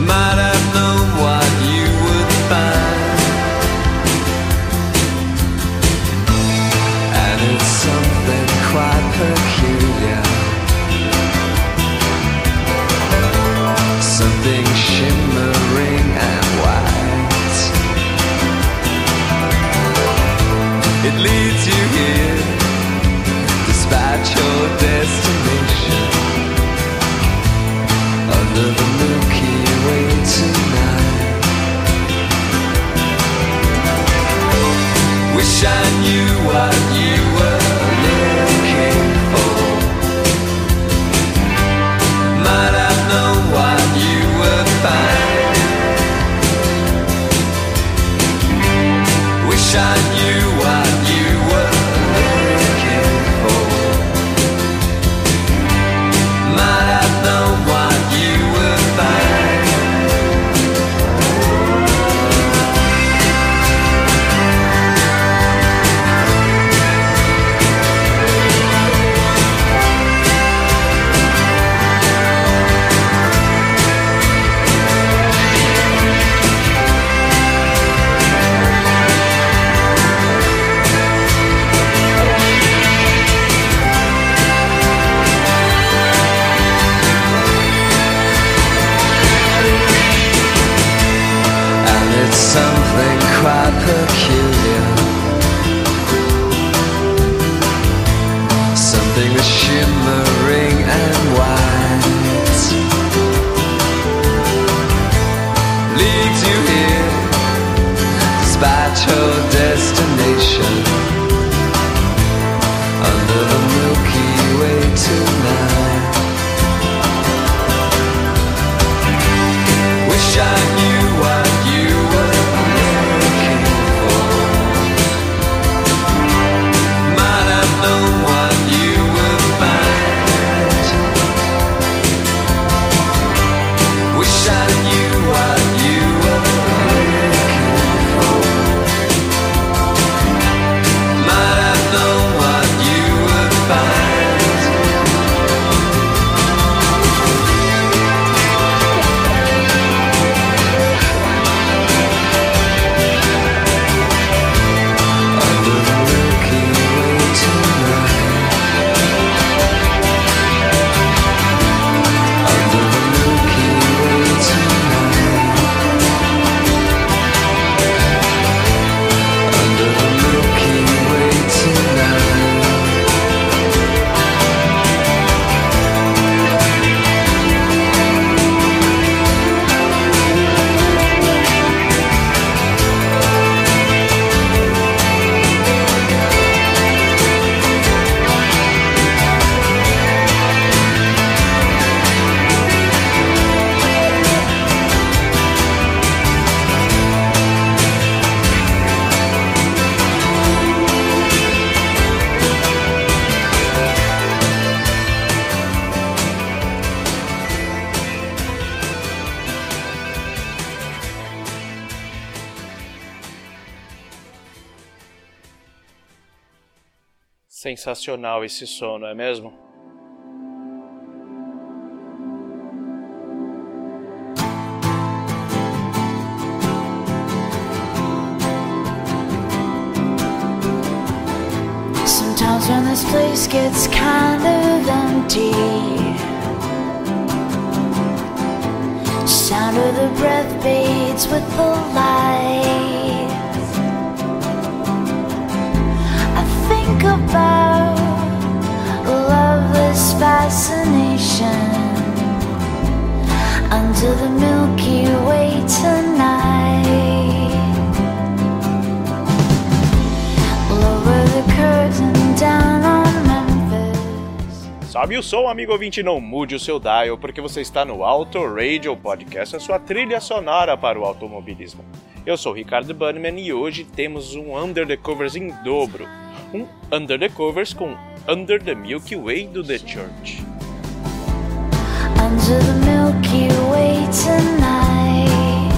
Might have known what you would find. And it's something quite peculiar. Something shimmering and white. It leads you Sensacional esse sono, é mesmo? Sometimes when this place gets kind of empty, sound of the breath fades with the light. Fascination under the Milky Way tonight. Lower the curtain down on Memphis. Sabe o som, amigo ouvinte? Não mude o seu dial, porque você está no Auto Radio Podcast, a sua trilha sonora para o automobilismo. Eu sou Ricardo Bannerman e hoje temos um Under the Covers em dobro. Um Under the Covers com Under the Milky Way do The Church. Under the Milky Way tonight.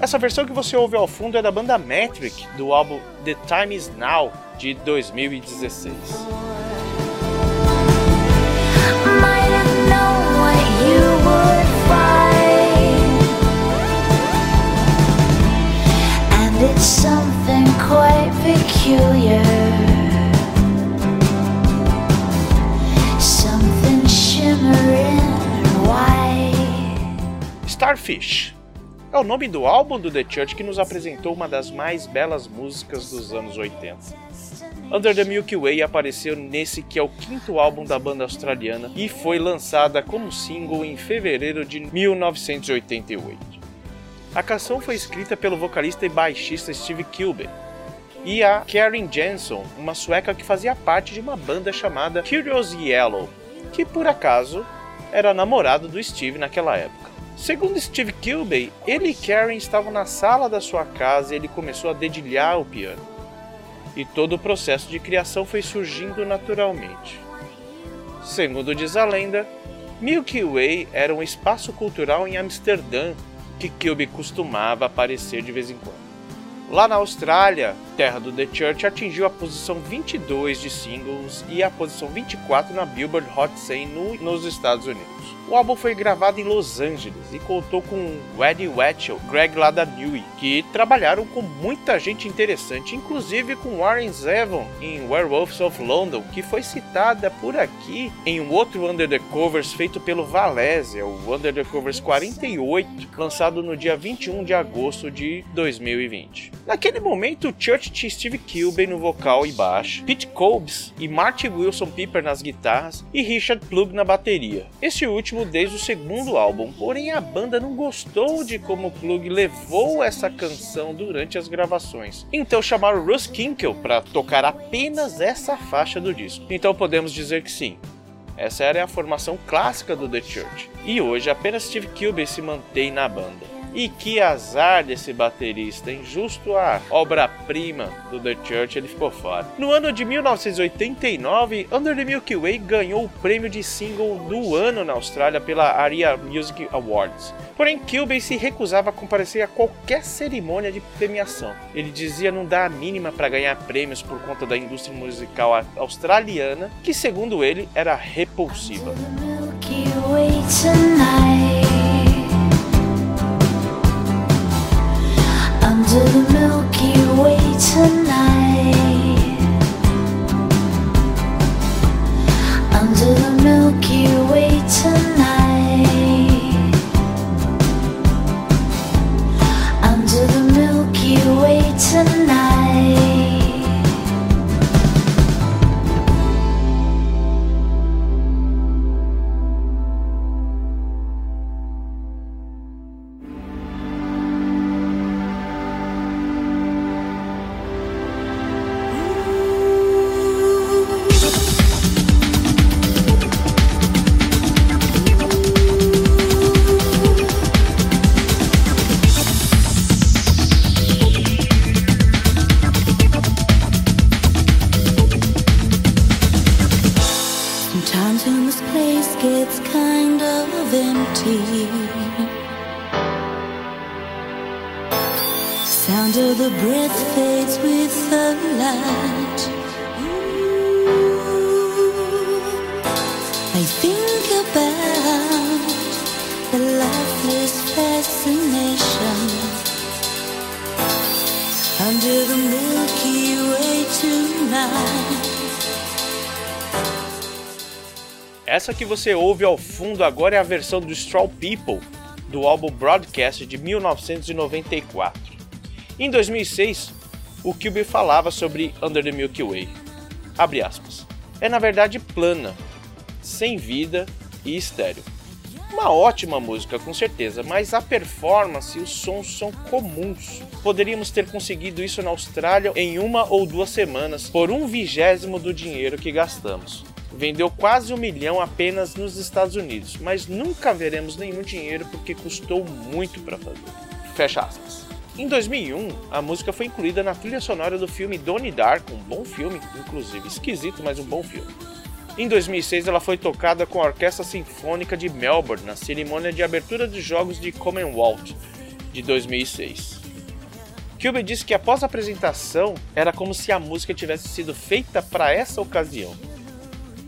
Essa versão que você ouve ao fundo é da banda Metric, do álbum The Time Is Now, de 2016. Might have known what you would find. And it's something quite peculiar. Starfish é o nome do álbum do The Church que nos apresentou uma das mais belas músicas dos anos 80. Under the Milky Way apareceu nesse que é o quinto álbum da banda australiana e foi lançada como single em fevereiro de 1988. A canção foi escrita pelo vocalista e baixista Steve Kilbey e a Karen Jensen, uma sueca que fazia parte de uma banda chamada Curious Yellow, que por acaso era namorado do Steve naquela época. Segundo Steve Kilbey, ele e Karen estavam na sala da sua casa e ele começou a dedilhar o piano. E todo o processo de criação foi surgindo naturalmente. Segundo diz a lenda, Milky Way era um espaço cultural em Amsterdã que Kilby costumava aparecer de vez em quando. Lá na Austrália, terra do The Church atingiu a posição 22 de singles e a posição 24 na Billboard Hot 100 no- nos Estados Unidos. O álbum foi gravado em Los Angeles e contou com Eddie Wetchell, Greg Ladanui, que trabalharam com muita gente interessante, inclusive com Warren Zevon em Werewolves of London, que foi citada por aqui em um outro Under the Covers feito pelo Valésia, o Under the Covers 48, lançado no dia 21 de agosto de 2020. Naquele momento, Church tinha Steve Kilbey no vocal e baixo, Pete Cobbs e Marty Wilson Piper nas guitarras e Richard Plug na bateria. Esse último desde o segundo álbum, porém a banda não gostou de como Plug levou essa canção durante as gravações. Então chamaram Russ Kinkel para tocar apenas essa faixa do disco. Então podemos dizer que sim, essa era a formação clássica do The Church. E hoje apenas Steve Kilbey se mantém na banda. E que azar desse baterista, hein? Justo a obra-prima do The Church ele ficou fora. No ano de 1989, Under the Milky Way ganhou o prêmio de single do ano na Austrália pela ARIA Music Awards. Porém, Kilbey se recusava a comparecer a qualquer cerimônia de premiação. Ele dizia não dar a mínima para ganhar prêmios por conta da indústria musical australiana, que segundo ele era repulsiva. Under the Milky Way tonight. Under the Milky Way tonight. Essa que você ouve ao fundo agora é a versão do Straw People do álbum Broadcast de 1994. Em 2006, o Cube falava sobre Under the Milky Way. Abre aspas. É na verdade plana, sem vida e estéreo. Uma ótima música, com certeza, mas a performance e os sons são comuns. Poderíamos ter conseguido isso na Austrália em uma ou duas semanas por um vigésimo do dinheiro que gastamos. Vendeu quase um milhão apenas nos Estados Unidos, mas nunca veremos nenhum dinheiro porque custou muito para fazer. Fecha aspas. Em 2001, a música foi incluída na trilha sonora do filme Donnie Darko, um bom filme, inclusive esquisito, mas um bom filme. Em 2006, ela foi tocada com a Orquestra Sinfônica de Melbourne na cerimônia de abertura dos Jogos de Commonwealth de 2006. Cube disse que após a apresentação era como se a música tivesse sido feita para essa ocasião.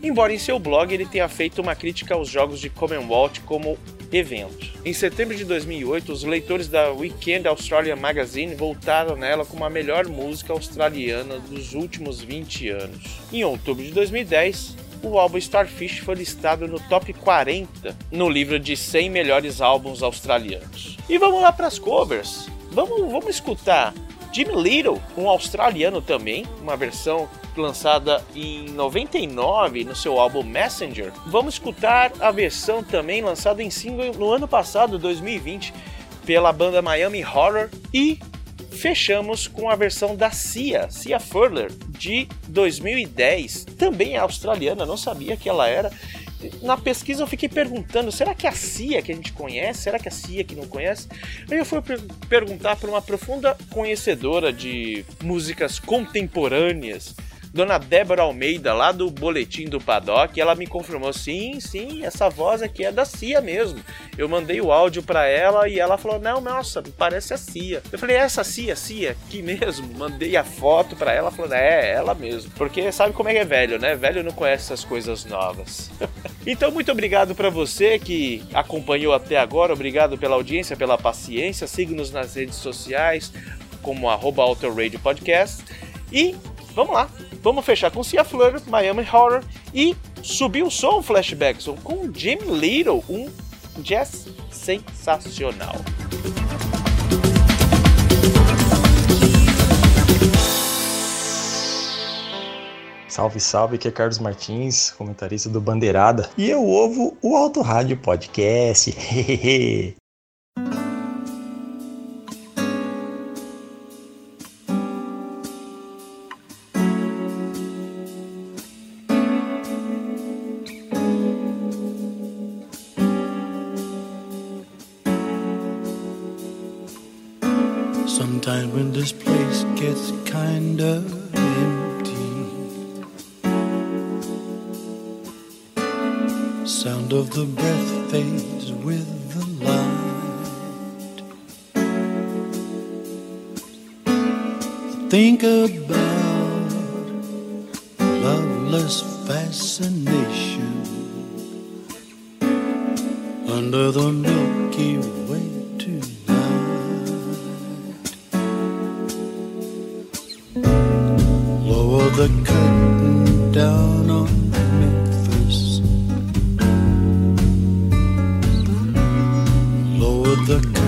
Embora em seu blog ele tenha feito uma crítica aos Jogos de Commonwealth como evento. Em setembro de 2008, os leitores da Weekend Australia Magazine voltaram nela como a melhor música australiana dos últimos 20 anos. Em outubro de 2010, o álbum Starfish foi listado no top 40 no livro de 100 melhores álbuns australianos. E vamos lá para as covers. Vamos, vamos escutar Jimmy Little, um australiano também, uma versão lançada em 99 no seu álbum Messenger. Vamos escutar a versão também lançada em single no ano passado, 2020, pela banda Miami Horror e fechamos com a versão da Cia, Cia Furler, de 2010. Também é australiana, não sabia que ela era na pesquisa eu fiquei perguntando, será que é a CIA que a gente conhece? Será que é a CIA que não conhece? Aí eu fui per perguntar para uma profunda conhecedora de músicas contemporâneas Dona Débora Almeida, lá do Boletim do Paddock, ela me confirmou: sim, sim, essa voz aqui é da Cia mesmo. Eu mandei o áudio para ela e ela falou: não, nossa, parece a Cia. Eu falei: essa Cia, Cia, aqui mesmo. Mandei a foto para ela, falou: é, ela mesmo. Porque sabe como é que é velho, né? Velho não conhece essas coisas novas. então, muito obrigado para você que acompanhou até agora, obrigado pela audiência, pela paciência. Siga-nos nas redes sociais, como arroba Podcast. E vamos lá, Vamos fechar com Cia Fleur, Miami Horror e subir o som Flashbacks com Jim Little, um jazz sensacional. Salve, salve, aqui é Carlos Martins, comentarista do Bandeirada. E eu ouvo o Auto Rádio Podcast. Sometimes when this place gets kinda empty, sound of the breath fades with the light. Think about the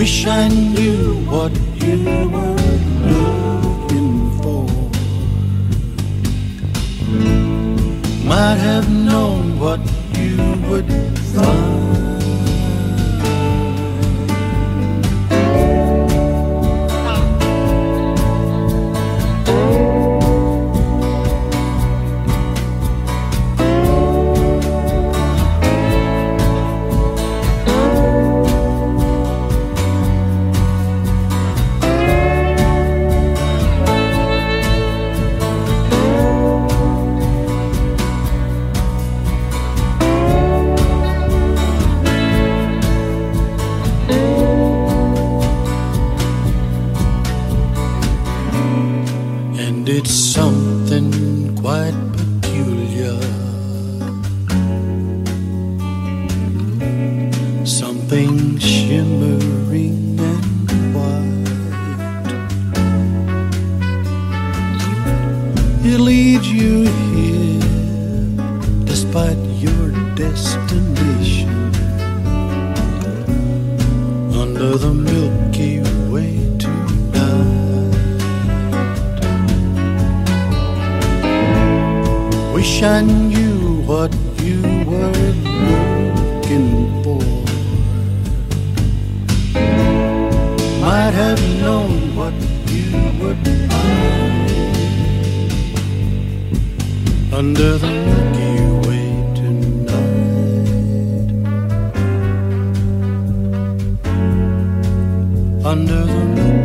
Wish I knew what you were looking for. Might have known what you would find. did something quite under the Milky Way tonight. Under the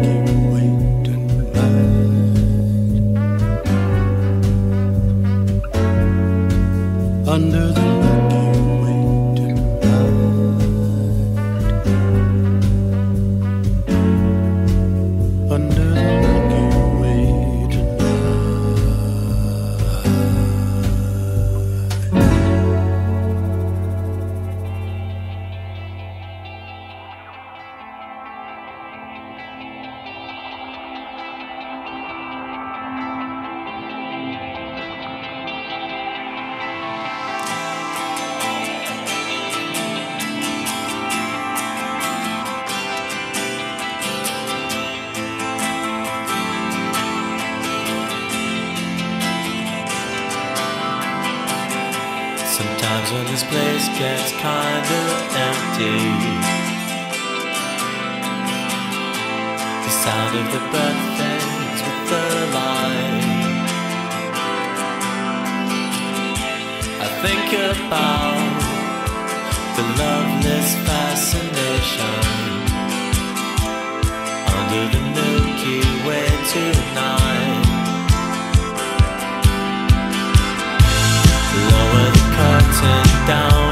Sometimes when this place gets kinda empty. The sound of the breath fades with the light I think about the loveless fascination Under the Milky Way tonight. Love turned down.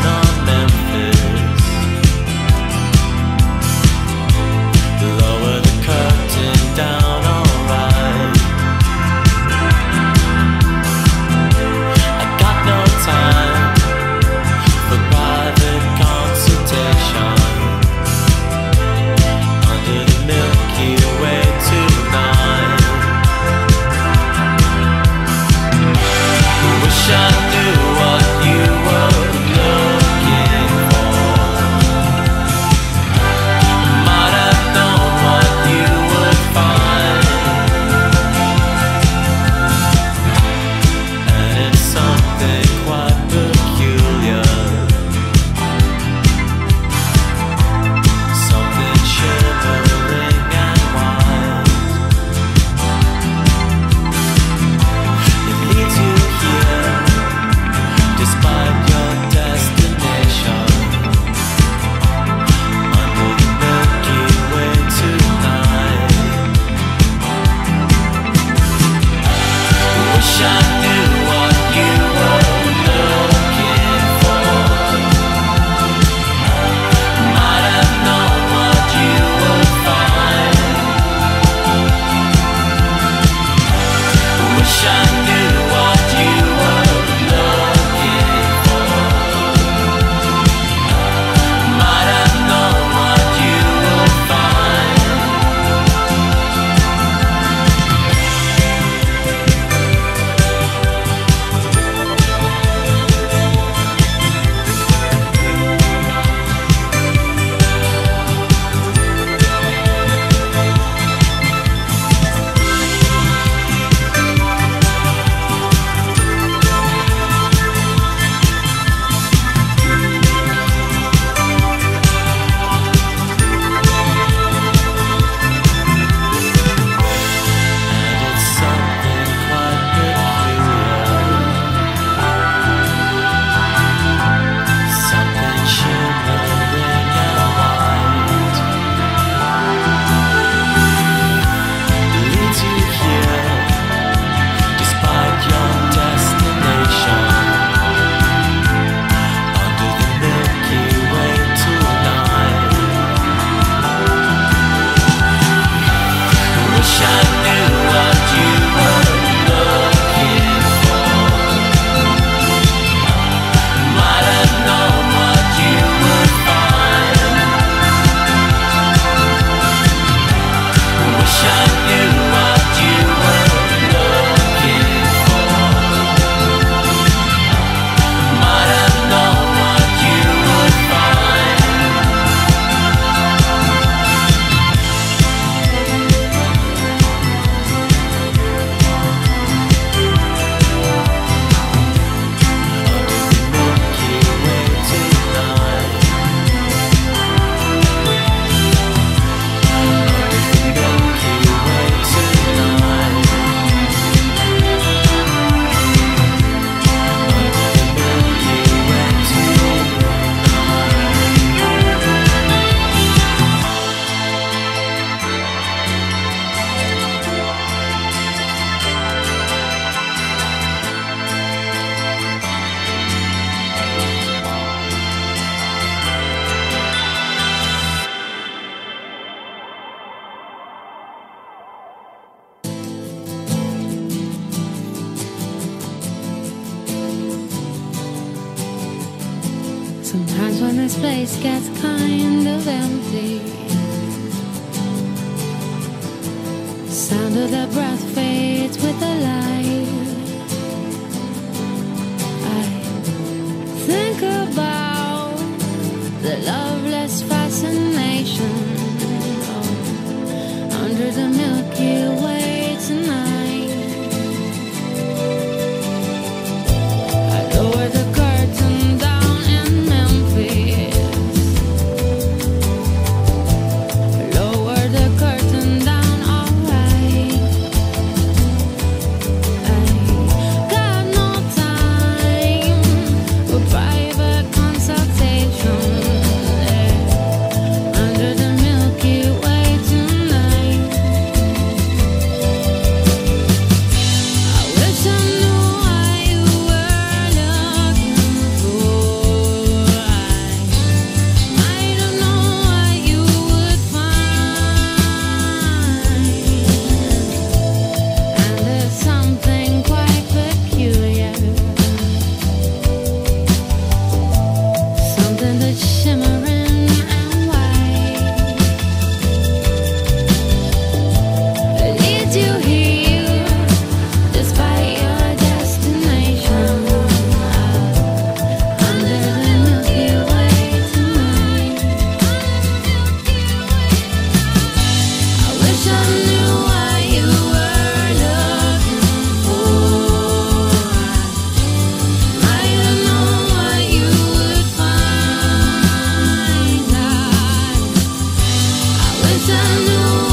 I wish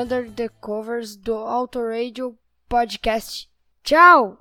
Under the Covers do Autoradio Podcast. Tchau!